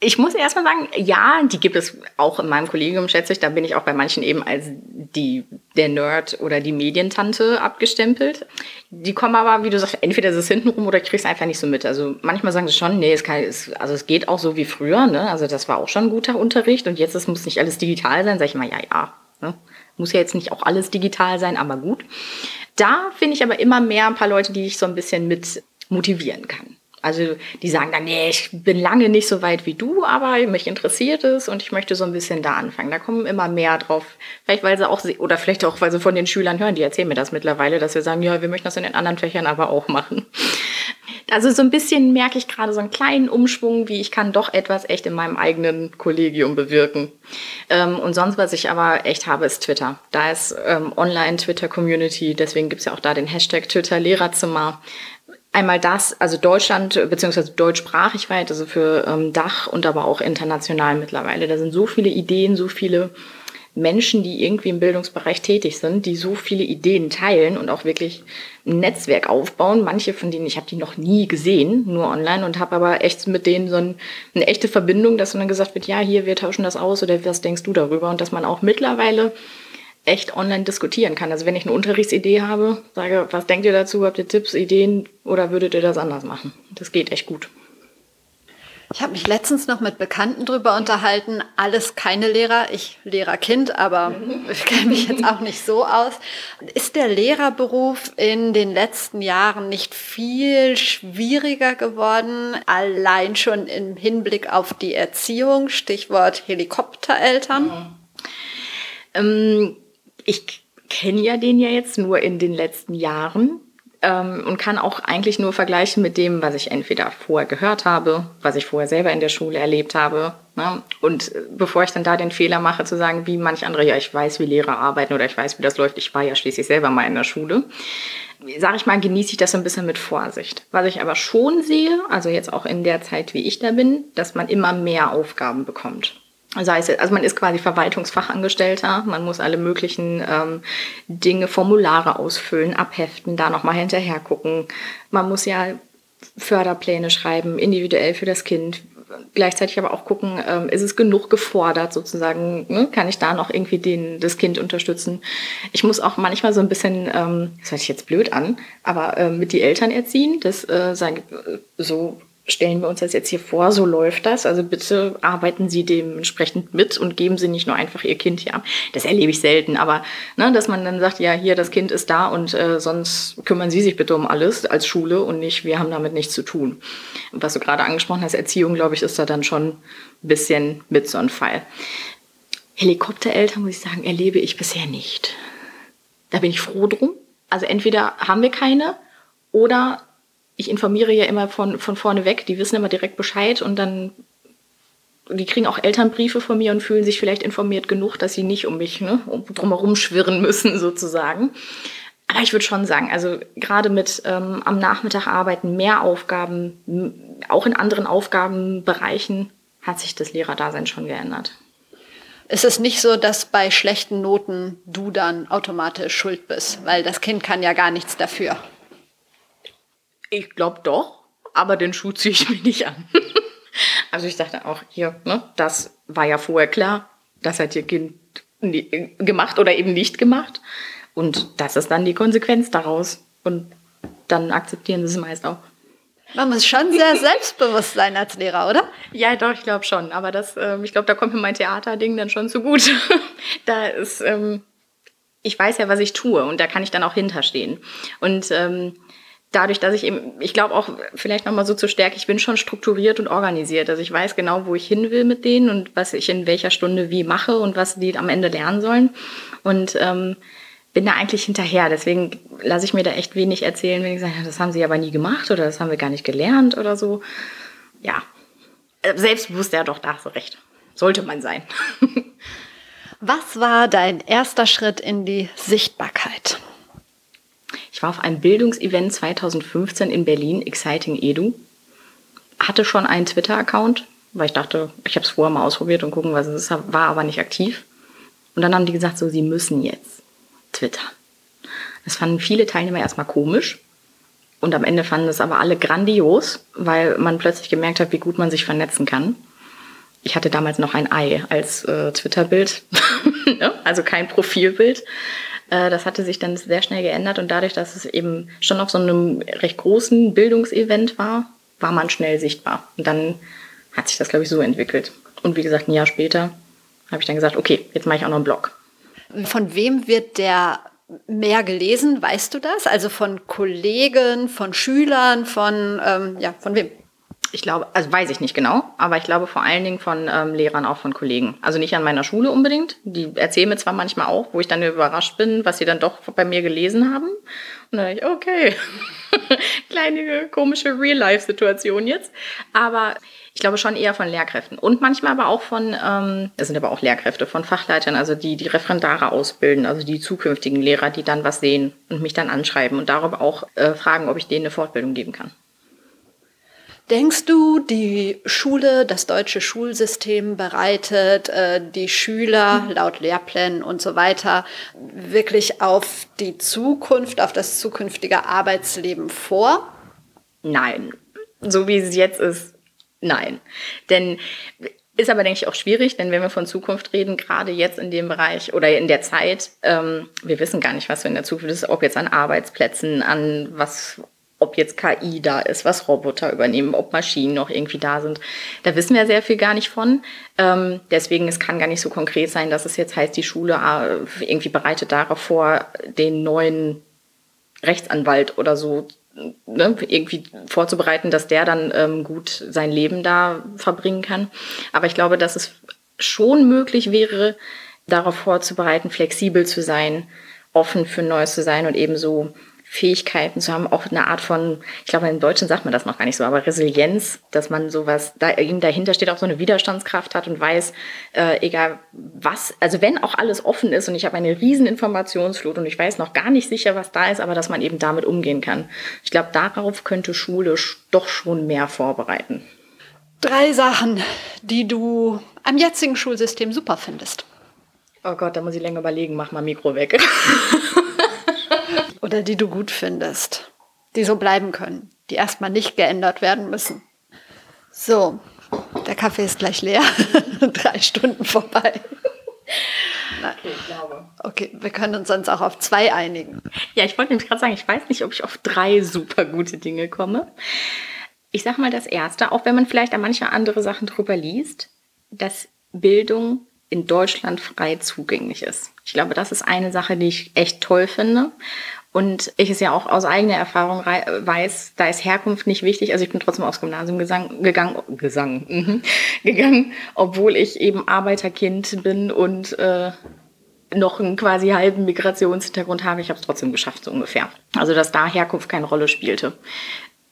Ich muss erstmal sagen, ja, die gibt es auch in meinem Kollegium, schätze ich. Da bin ich auch bei manchen eben als die, der Nerd oder die Medientante abgestempelt. Die kommen aber, wie du sagst, entweder ist es hintenrum oder ich krieg's einfach nicht so mit. Also manchmal sagen sie schon, nee, es, kann, es, also es geht auch so wie früher, ne? Also das war auch schon ein guter Unterricht und jetzt es muss nicht alles digital sein. Sag ich mal, ja, ja. Ne? Muss ja jetzt nicht auch alles digital sein, aber gut. Da finde ich aber immer mehr ein paar Leute, die ich so ein bisschen mit motivieren kann. Also die sagen dann, nee, ich bin lange nicht so weit wie du, aber mich interessiert es und ich möchte so ein bisschen da anfangen. Da kommen immer mehr drauf. Vielleicht weil sie auch, oder vielleicht auch, weil sie von den Schülern hören, die erzählen mir das mittlerweile, dass wir sagen, ja, wir möchten das in den anderen Fächern aber auch machen. Also so ein bisschen merke ich gerade so einen kleinen Umschwung, wie ich kann doch etwas echt in meinem eigenen Kollegium bewirken. Ähm, und sonst, was ich aber echt habe, ist Twitter. Da ist ähm, Online-Twitter-Community, deswegen gibt's ja auch da den Hashtag Twitter Lehrerzimmer einmal das, also Deutschland beziehungsweise deutschsprachig weit, also für ähm, Dach und aber auch international mittlerweile. Da sind so viele Ideen, so viele Menschen, die irgendwie im Bildungsbereich tätig sind, die so viele Ideen teilen und auch wirklich ein Netzwerk aufbauen. Manche von denen, ich habe die noch nie gesehen, nur online und habe aber echt mit denen so ein, eine echte Verbindung, dass dann gesagt wird, ja, hier, wir tauschen das aus oder was denkst du darüber? Und dass man auch mittlerweile echt online diskutieren kann. Also wenn ich eine Unterrichtsidee habe, sage, was denkt ihr dazu? Habt ihr Tipps, Ideen oder würdet ihr das anders machen? Das geht echt gut. Ich habe mich letztens noch mit Bekannten drüber unterhalten. Alles keine Lehrer, ich Lehrerkind, aber ich kenne mich jetzt auch nicht so aus. Ist der Lehrerberuf in den letzten Jahren nicht viel schwieriger geworden, allein schon im Hinblick auf die Erziehung? Stichwort Helikoptereltern. Mhm. Ähm ich kenne ja den ja jetzt nur in den letzten Jahren ähm, und kann auch eigentlich nur vergleichen mit dem, was ich entweder vorher gehört habe, was ich vorher selber in der Schule erlebt habe. Ne? Und äh, bevor ich dann da den Fehler mache, zu sagen, wie manche andere, ja, ich weiß, wie Lehrer arbeiten oder ich weiß, wie das läuft, ich war ja schließlich selber mal in der Schule, sage ich mal, genieße ich das so ein bisschen mit Vorsicht. Was ich aber schon sehe, also jetzt auch in der Zeit, wie ich da bin, dass man immer mehr Aufgaben bekommt. Sei es, also man ist quasi Verwaltungsfachangestellter, man muss alle möglichen ähm, Dinge, Formulare ausfüllen, abheften, da nochmal hinterher gucken. Man muss ja Förderpläne schreiben, individuell für das Kind. Gleichzeitig aber auch gucken, ähm, ist es genug gefordert sozusagen, ne? kann ich da noch irgendwie den, das Kind unterstützen. Ich muss auch manchmal so ein bisschen, ähm, das hört sich jetzt blöd an, aber äh, mit die Eltern erziehen, das äh, sagen, so stellen wir uns das jetzt hier vor, so läuft das. Also bitte arbeiten Sie dementsprechend mit und geben Sie nicht nur einfach Ihr Kind hier ab. Das erlebe ich selten, aber ne, dass man dann sagt, ja, hier, das Kind ist da und äh, sonst kümmern Sie sich bitte um alles als Schule und nicht, wir haben damit nichts zu tun. Was du gerade angesprochen hast, Erziehung, glaube ich, ist da dann schon ein bisschen mit so ein Fall. Helikoptereltern, muss ich sagen, erlebe ich bisher nicht. Da bin ich froh drum. Also entweder haben wir keine oder ich informiere ja immer von, von vorne weg, die wissen immer direkt Bescheid und dann, die kriegen auch Elternbriefe von mir und fühlen sich vielleicht informiert genug, dass sie nicht um mich ne, drumherum schwirren müssen sozusagen. Aber ich würde schon sagen, also gerade mit ähm, am Nachmittag arbeiten, mehr Aufgaben, auch in anderen Aufgabenbereichen hat sich das Lehrerdasein schon geändert. Ist es nicht so, dass bei schlechten Noten du dann automatisch schuld bist, weil das Kind kann ja gar nichts dafür? Ich glaube doch, aber den Schuh ziehe ich mir nicht an. also ich dachte auch hier, ne, das war ja vorher klar, das hat ihr Kind gemacht oder eben nicht gemacht. Und das ist dann die Konsequenz daraus. Und dann akzeptieren sie es meist auch. Man muss schon sehr selbstbewusst sein als Lehrer, oder? Ja, doch, ich glaube schon. Aber das, ähm, ich glaube, da kommt mir mein Theaterding dann schon zu gut. da ist, ähm, ich weiß ja, was ich tue und da kann ich dann auch hinterstehen. Und ähm, dadurch, dass ich eben, ich glaube auch vielleicht nochmal so zur Stärke, ich bin schon strukturiert und organisiert. Also ich weiß genau, wo ich hin will mit denen und was ich in welcher Stunde wie mache und was die am Ende lernen sollen. Und ähm, bin da eigentlich hinterher. Deswegen lasse ich mir da echt wenig erzählen, wenn ich sage, das haben sie aber nie gemacht oder das haben wir gar nicht gelernt oder so. Ja, äh, selbstbewusst, ja doch, da du recht. Sollte man sein. Was war dein erster Schritt in die Sichtbarkeit? Ich war auf einem Bildungsevent 2015 in Berlin, Exciting Edu. Hatte schon einen Twitter-Account, weil ich dachte, ich habe es vorher mal ausprobiert und gucken, was es ist, war aber nicht aktiv. Und dann haben die gesagt, so, sie müssen jetzt. Twitter. Das fanden viele Teilnehmer erstmal komisch. Und am Ende fanden es aber alle grandios, weil man plötzlich gemerkt hat, wie gut man sich vernetzen kann. Ich hatte damals noch ein Ei als äh, Twitter-Bild, ne? also kein Profilbild. Äh, das hatte sich dann sehr schnell geändert und dadurch, dass es eben schon auf so einem recht großen Bildungsevent war, war man schnell sichtbar. Und dann hat sich das, glaube ich, so entwickelt. Und wie gesagt, ein Jahr später habe ich dann gesagt, okay, jetzt mache ich auch noch einen Blog. Von wem wird der mehr gelesen? Weißt du das? Also von Kollegen, von Schülern, von, ähm, ja, von wem? Ich glaube, also weiß ich nicht genau, aber ich glaube vor allen Dingen von ähm, Lehrern, auch von Kollegen. Also nicht an meiner Schule unbedingt. Die erzählen mir zwar manchmal auch, wo ich dann überrascht bin, was sie dann doch bei mir gelesen haben. Und dann denke ich, okay, kleine komische Real-Life-Situation jetzt. Aber ich glaube schon eher von Lehrkräften und manchmal aber auch von, ähm, das sind aber auch Lehrkräfte, von Fachleitern, also die die Referendare ausbilden, also die zukünftigen Lehrer, die dann was sehen und mich dann anschreiben und darüber auch äh, fragen, ob ich denen eine Fortbildung geben kann. Denkst du, die Schule, das deutsche Schulsystem bereitet äh, die Schüler laut Lehrplänen und so weiter wirklich auf die Zukunft, auf das zukünftige Arbeitsleben vor? Nein. So wie es jetzt ist, Nein. Denn ist aber, denke ich, auch schwierig, denn wenn wir von Zukunft reden, gerade jetzt in dem Bereich oder in der Zeit, ähm, wir wissen gar nicht, was in der Zukunft ist, ob jetzt an Arbeitsplätzen, an was, ob jetzt KI da ist, was Roboter übernehmen, ob Maschinen noch irgendwie da sind. Da wissen wir sehr viel gar nicht von. Ähm, deswegen, es kann gar nicht so konkret sein, dass es jetzt heißt, die Schule äh, irgendwie bereitet darauf vor, den neuen Rechtsanwalt oder so ne, irgendwie vorzubereiten, dass der dann ähm, gut sein Leben da verbringen kann. Aber ich glaube, dass es schon möglich wäre, darauf vorzubereiten, flexibel zu sein, offen für Neues zu sein und ebenso Fähigkeiten zu haben, auch eine Art von, ich glaube, im Deutschen sagt man das noch gar nicht so, aber Resilienz, dass man sowas, da eben dahinter steht, auch so eine Widerstandskraft hat und weiß, äh, egal was, also wenn auch alles offen ist und ich habe eine riesen Informationsflut und ich weiß noch gar nicht sicher, was da ist, aber dass man eben damit umgehen kann. Ich glaube, darauf könnte Schule doch schon mehr vorbereiten. Drei Sachen, die du am jetzigen Schulsystem super findest. Oh Gott, da muss ich länger überlegen, mach mal Mikro weg. oder die du gut findest, die so bleiben können, die erstmal nicht geändert werden müssen. So, der Kaffee ist gleich leer. Drei Stunden vorbei. Okay. Okay, wir können uns sonst auch auf zwei einigen. Ja, ich wollte nämlich gerade sagen, ich weiß nicht, ob ich auf drei super gute Dinge komme. Ich sage mal das Erste, auch wenn man vielleicht an manche andere Sachen drüber liest, dass Bildung in Deutschland frei zugänglich ist. Ich glaube, das ist eine Sache, die ich echt toll finde. Und ich es ja auch aus eigener Erfahrung weiß, da ist Herkunft nicht wichtig. Also ich bin trotzdem aufs Gymnasium gesang, gegangen, Gesang, mhm, gegangen, obwohl ich eben Arbeiterkind bin und äh, noch einen quasi halben Migrationshintergrund habe. Ich habe es trotzdem geschafft, so ungefähr. Also dass da Herkunft keine Rolle spielte.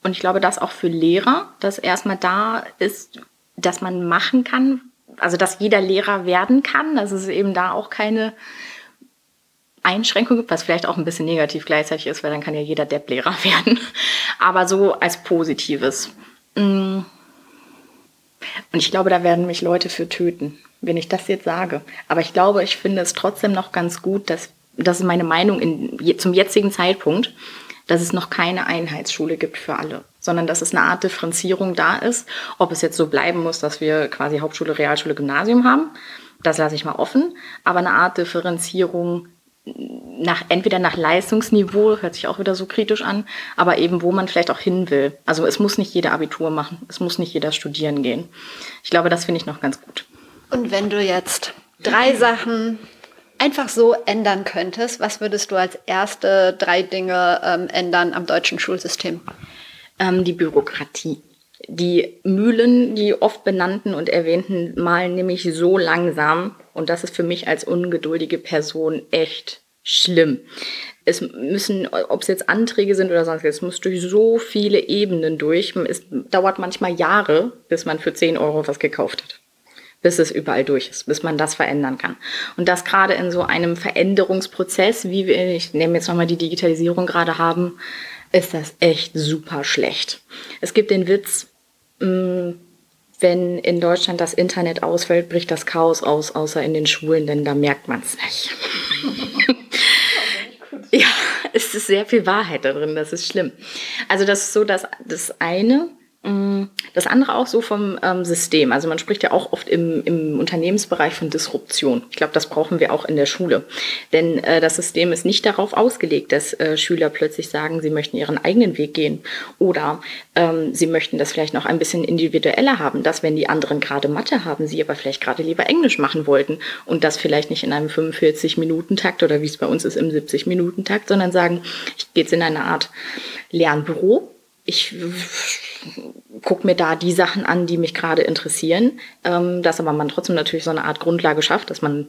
Und ich glaube, dass auch für Lehrer, dass erstmal da ist, dass man machen kann, also dass jeder Lehrer werden kann, dass es eben da auch keine Einschränkung gibt, was vielleicht auch ein bisschen negativ gleichzeitig ist, weil dann kann ja jeder Depp-Lehrer werden. Aber so als Positives. Mm. Und ich glaube, da werden mich Leute für töten, wenn ich das jetzt sage. Aber ich glaube, ich finde es trotzdem noch ganz gut, dass das ist meine Meinung in, zum jetzigen Zeitpunkt, dass es noch keine Einheitsschule gibt für alle, sondern dass es eine Art Differenzierung da ist. Ob es jetzt so bleiben muss, dass wir quasi Hauptschule, Realschule, Gymnasium haben, das lasse ich mal offen. Aber eine Art Differenzierung nach, entweder nach Leistungsniveau, hört sich auch wieder so kritisch an, aber eben wo man vielleicht auch hin will. Also es muss nicht jeder Abitur machen, es muss nicht jeder studieren gehen. Ich glaube, das finde ich noch ganz gut. Und wenn du jetzt drei Sachen einfach so ändern könntest, was würdest du als erste drei Dinge ähm, ändern am deutschen Schulsystem? Ähm, die Bürokratie. Die Mühlen, die oft benannten und erwähnten, malen nämlich so langsam. Und das ist für mich als ungeduldige Person echt schlimm. Es müssen, ob es jetzt Anträge sind oder sonst, es muss durch so viele Ebenen durch. Es dauert manchmal Jahre, bis man für 10 Euro was gekauft hat bis es überall durch ist, bis man das verändern kann. Und das gerade in so einem Veränderungsprozess, wie wir, ich nehme jetzt nochmal die Digitalisierung gerade haben, ist das echt super schlecht. Es gibt den Witz, mm, wenn in Deutschland das Internet ausfällt, bricht das Chaos aus, außer in den Schulen, denn da merkt man es nicht. ja, es ist sehr viel Wahrheit darin, das ist schlimm. Also das ist so das, das eine. Mm, das andere auch so vom ähm, System. Also man spricht ja auch oft im, im Unternehmensbereich von Disruption. Ich glaube, das brauchen wir auch in der Schule. Denn äh, das System ist nicht darauf ausgelegt, dass äh, Schüler plötzlich sagen, sie möchten ihren eigenen Weg gehen oder ähm, sie möchten das vielleicht noch ein bisschen individueller haben, dass wenn die anderen gerade Mathe haben, sie aber vielleicht gerade lieber Englisch machen wollten und das vielleicht nicht in einem 45-Minuten-Takt oder wie es bei uns ist im 70-Minuten-Takt, sondern sagen, ich gehe jetzt in eine Art Lernbüro ich gucke mir da die Sachen an, die mich gerade interessieren, ähm, dass aber man trotzdem natürlich so eine Art Grundlage schafft, dass man,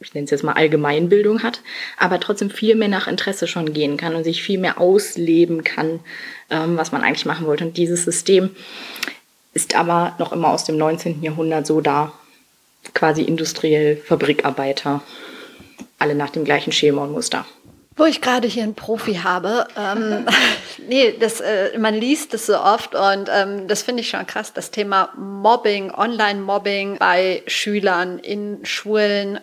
ich nenne es jetzt mal Allgemeinbildung hat, aber trotzdem viel mehr nach Interesse schon gehen kann und sich viel mehr ausleben kann, ähm, was man eigentlich machen wollte. Und dieses System ist aber noch immer aus dem 19. Jahrhundert so da, quasi industriell Fabrikarbeiter, alle nach dem gleichen Schema und Muster. Wo ich gerade hier einen Profi habe, ähm, nee, das, äh, man liest das so oft und ähm, das finde ich schon krass, das Thema Mobbing, Online-Mobbing bei Schülern in Schulen.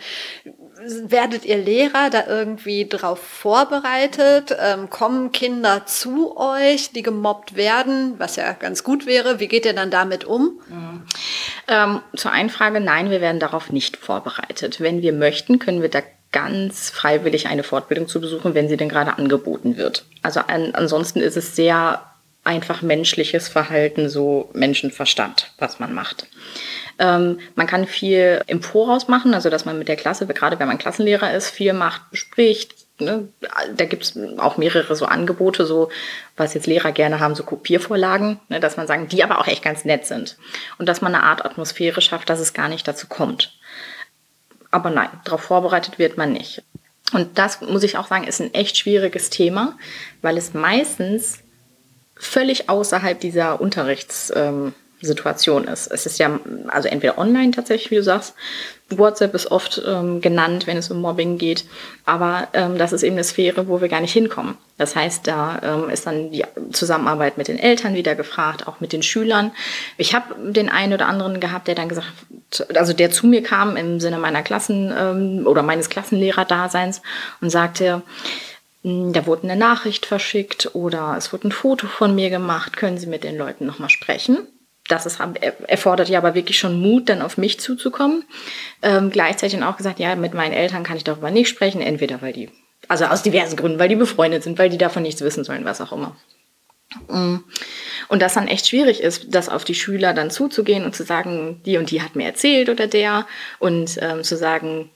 Werdet ihr Lehrer da irgendwie drauf vorbereitet? Ähm, kommen Kinder zu euch, die gemobbt werden, was ja ganz gut wäre? Wie geht ihr dann damit um? Mhm. Ähm, zur Einfrage, nein, wir werden darauf nicht vorbereitet. Wenn wir möchten, können wir da ganz freiwillig eine Fortbildung zu besuchen, wenn sie denn gerade angeboten wird. Also an, ansonsten ist es sehr einfach menschliches Verhalten, so Menschenverstand, was man macht. Ähm, man kann viel im Voraus machen, also dass man mit der Klasse, gerade wenn man Klassenlehrer ist, viel macht, bespricht. Ne? Da gibt es auch mehrere so Angebote, so was jetzt Lehrer gerne haben, so Kopiervorlagen, ne? dass man sagen, die aber auch echt ganz nett sind. Und dass man eine Art Atmosphäre schafft, dass es gar nicht dazu kommt. Aber nein, darauf vorbereitet wird man nicht. Und das muss ich auch sagen, ist ein echt schwieriges Thema, weil es meistens völlig außerhalb dieser Unterrichts, ähm, Situation ist. Es ist ja also entweder online tatsächlich, wie du sagst. WhatsApp ist oft ähm, genannt, wenn es um Mobbing geht. Aber ähm, das ist eben eine Sphäre, wo wir gar nicht hinkommen. Das heißt, da ähm, ist dann die Zusammenarbeit mit den Eltern wieder gefragt, auch mit den Schülern. Ich habe den einen oder anderen gehabt, der dann gesagt, also der zu mir kam im Sinne meiner Klassen ähm, oder meines Klassenlehrerdaseins und sagte, hm, da wurde eine Nachricht verschickt oder es wurde ein Foto von mir gemacht. Können Sie mit den Leuten nochmal sprechen? Das ist, erfordert ja aber wirklich schon Mut, dann auf mich zuzukommen. Ähm, gleichzeitig auch gesagt, ja, mit meinen Eltern kann ich darüber nicht sprechen, entweder weil die, also aus diversen Gründen, weil die befreundet sind, weil die davon nichts wissen sollen, was auch immer. Mm. Und das dann echt schwierig ist, das auf die Schüler dann zuzugehen und zu sagen, die und die hat mir erzählt oder der und ähm, zu sagen,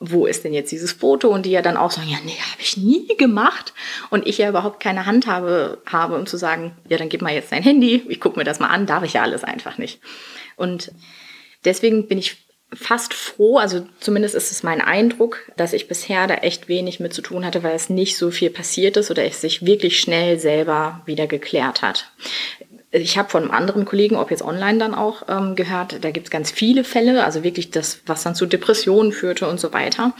wo ist denn jetzt dieses Foto? Und die ja dann auch sagen, ja, nee, habe ich nie gemacht. Und ich ja überhaupt keine Handhabe habe, um zu sagen, ja, dann gib mal jetzt dein Handy, ich gucke mir das mal an, darf ich ja alles einfach nicht. Und deswegen bin ich fast froh, also zumindest ist es mein Eindruck, dass ich bisher da echt wenig mit zu tun hatte, weil es nicht so viel passiert ist oder es sich wirklich schnell selber wieder geklärt hat. Ich habe von einem anderen Kollegen, ob jetzt online dann auch, ähm, gehört, da gibt es ganz viele Fälle, also wirklich das, was dann zu Depressionen führte und so weiter.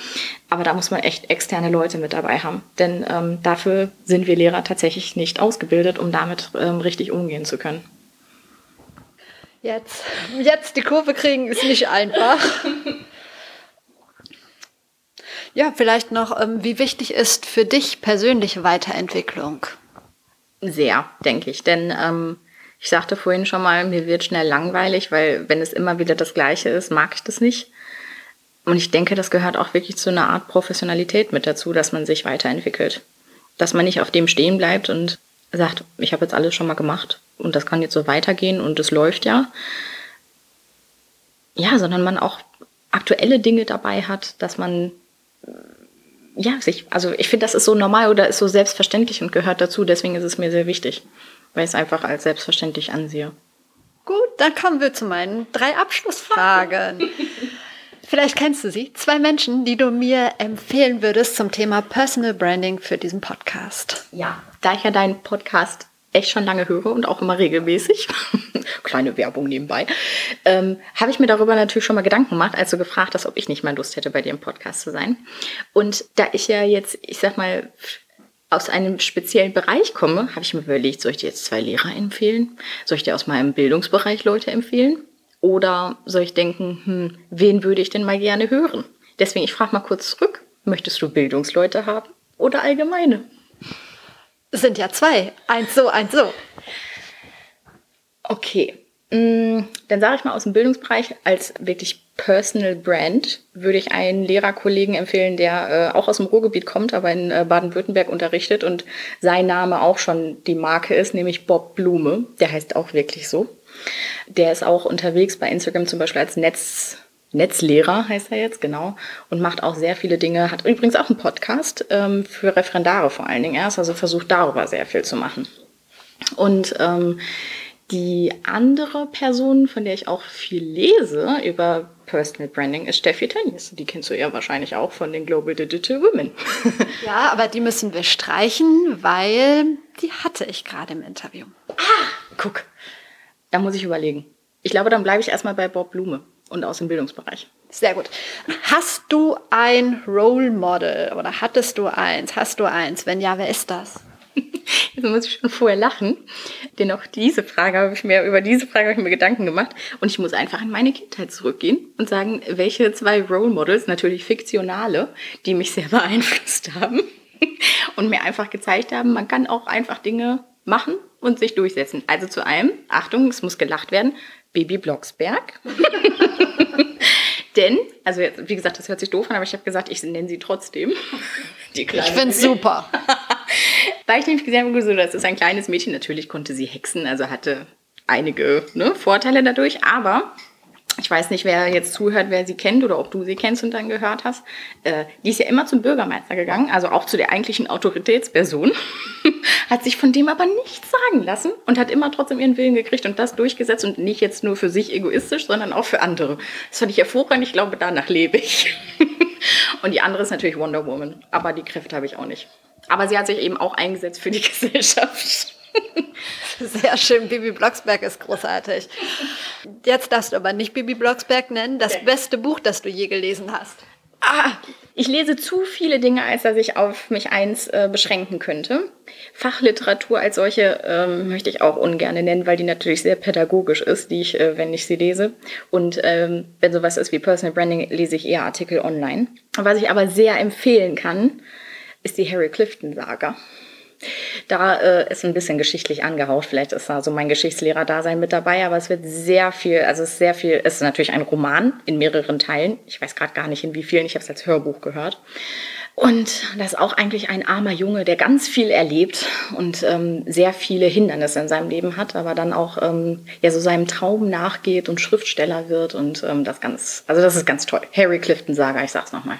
Aber da muss man echt externe Leute mit dabei haben. Denn ähm, dafür sind wir Lehrer tatsächlich nicht ausgebildet, um damit ähm, richtig umgehen zu können. Jetzt, jetzt die Kurve kriegen ist nicht einfach. Ja, vielleicht noch, ähm, wie wichtig ist für dich persönliche Weiterentwicklung? Sehr, denke ich. Denn ähm, ich sagte vorhin schon mal, mir wird schnell langweilig, weil wenn es immer wieder das Gleiche ist, mag ich das nicht. Und ich denke, das gehört auch wirklich zu einer Art Professionalität mit dazu, dass man sich weiterentwickelt. Dass man nicht auf dem stehen bleibt und sagt, ich habe jetzt alles schon mal gemacht und das kann jetzt so weitergehen und es läuft ja. Ja, sondern man auch aktuelle Dinge dabei hat, dass man ja, sich, also ich finde, das ist so normal oder ist so selbstverständlich und gehört dazu, deswegen ist es mir sehr wichtig, weil ich es einfach als selbstverständlich ansehe. Gut, dann kommen wir zu meinen drei Abschlussfragen. Vielleicht kennst du sie. Zwei Menschen, die du mir empfehlen würdest zum Thema Personal Branding für diesen Podcast. Ja, da ich ja deinen Podcast echt schon lange höre und auch immer regelmäßig, kleine Werbung nebenbei, ähm, habe ich mir darüber natürlich schon mal Gedanken gemacht, als du gefragt hast, ob ich nicht mal Lust hätte, bei dir im Podcast zu sein. Und da ich ja jetzt, ich sag mal, aus einem speziellen Bereich komme, habe ich mir überlegt, soll ich dir jetzt zwei Lehrer empfehlen? Soll ich dir aus meinem Bildungsbereich Leute empfehlen? Oder soll ich denken, hm, wen würde ich denn mal gerne hören? Deswegen, ich frage mal kurz zurück, möchtest du Bildungsleute haben oder allgemeine? Es sind ja zwei. Eins so, eins so. Okay. Mm, dann sage ich mal aus dem Bildungsbereich, als wirklich Personal Brand würde ich einen Lehrerkollegen empfehlen, der äh, auch aus dem Ruhrgebiet kommt, aber in äh, Baden-Württemberg unterrichtet und sein Name auch schon die Marke ist, nämlich Bob Blume. Der heißt auch wirklich so. Der ist auch unterwegs bei Instagram zum Beispiel als Netz, Netzlehrer, heißt er jetzt, genau, und macht auch sehr viele Dinge, hat übrigens auch einen Podcast ähm, für Referendare vor allen Dingen erst, also versucht darüber sehr viel zu machen. Und ähm, die andere Person, von der ich auch viel lese über Personal Branding, ist Steffi Tönnies. Die kennst du ja wahrscheinlich auch von den Global Digital Women. ja, aber die müssen wir streichen, weil die hatte ich gerade im Interview. Ah, guck. Da muss ich überlegen. Ich glaube, dann bleibe ich erstmal bei Bob Blume und aus dem Bildungsbereich. Sehr gut. Hast du ein Role Model oder hattest du eins? Hast du eins? Wenn ja, wer ist das? Jetzt muss ich schon vorher lachen, denn auch diese Frage habe ich mir, über diese Frage habe ich mir Gedanken gemacht und ich muss einfach in meine Kindheit zurückgehen und sagen, welche zwei Role Models, natürlich fiktionale, die mich sehr beeinflusst haben und mir einfach gezeigt haben, man kann auch einfach Dinge machen und sich durchsetzen. Also zu einem, Achtung, es muss gelacht werden, Baby Blocksberg. Denn, also wie gesagt, das hört sich doof an, aber ich habe gesagt, ich nenne sie trotzdem. Die ich finde es super. Weil ich nämlich gesehen habe, so, das ist ein kleines Mädchen. Natürlich konnte sie hexen, also hatte einige ne, Vorteile dadurch, aber ich weiß nicht, wer jetzt zuhört, wer sie kennt oder ob du sie kennst und dann gehört hast. Äh, die ist ja immer zum Bürgermeister gegangen, also auch zu der eigentlichen Autoritätsperson, hat sich von dem aber nichts sagen lassen und hat immer trotzdem ihren Willen gekriegt und das durchgesetzt und nicht jetzt nur für sich egoistisch, sondern auch für andere. Das fand ich hervorragend. Ich glaube, danach lebe ich. und die andere ist natürlich Wonder Woman, aber die Kräfte habe ich auch nicht. Aber sie hat sich eben auch eingesetzt für die Gesellschaft. Sehr schön, Bibi Blocksberg ist großartig. Jetzt darfst du aber nicht Bibi Blocksberg nennen, das okay. beste Buch, das du je gelesen hast. Ah, ich lese zu viele Dinge, als dass ich auf mich eins äh, beschränken könnte. Fachliteratur als solche ähm, möchte ich auch ungern nennen, weil die natürlich sehr pädagogisch ist, die ich, äh, wenn ich sie lese. Und ähm, wenn sowas ist wie Personal Branding, lese ich eher Artikel online. Was ich aber sehr empfehlen kann, ist die Harry Clifton Saga. Da äh, ist ein bisschen geschichtlich angehaucht. Vielleicht ist da so mein Geschichtslehrer-Dasein mit dabei, aber es wird sehr viel, also es ist sehr viel, es ist natürlich ein Roman in mehreren Teilen. Ich weiß gerade gar nicht in wie vielen, ich habe es als Hörbuch gehört. Und das ist auch eigentlich ein armer Junge, der ganz viel erlebt und ähm, sehr viele Hindernisse in seinem Leben hat, aber dann auch ähm, ja so seinem Traum nachgeht und Schriftsteller wird und ähm, das ganz, also das ist ganz toll. Harry Clifton Saga, ich sag's nochmal.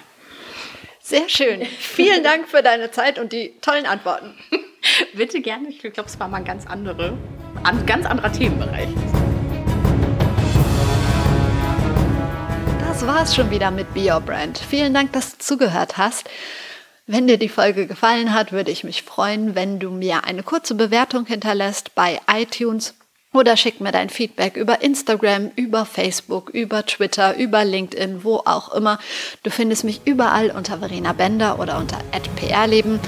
Sehr schön. Vielen Dank für deine Zeit und die tollen Antworten. Bitte gerne. Ich glaube, es war mal ein ganz, andere, ein ganz anderer Themenbereich. das war's schon wieder mit Be Your Brand. Vielen Dank, dass du zugehört hast. Wenn dir die Folge gefallen hat, würde ich mich freuen, wenn du mir eine kurze Bewertung hinterlässt bei iTunes oder schick mir dein Feedback über Instagram, über Facebook, über Twitter, über LinkedIn, wo auch immer. Du findest mich überall unter Verena Bender oder unter @prleben.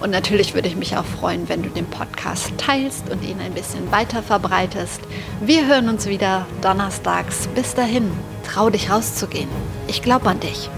Und natürlich würde ich mich auch freuen, wenn du den Podcast teilst und ihn ein bisschen weiter verbreitest. Wir hören uns wieder donnerstags. Bis dahin, trau dich rauszugehen. Ich glaube an dich.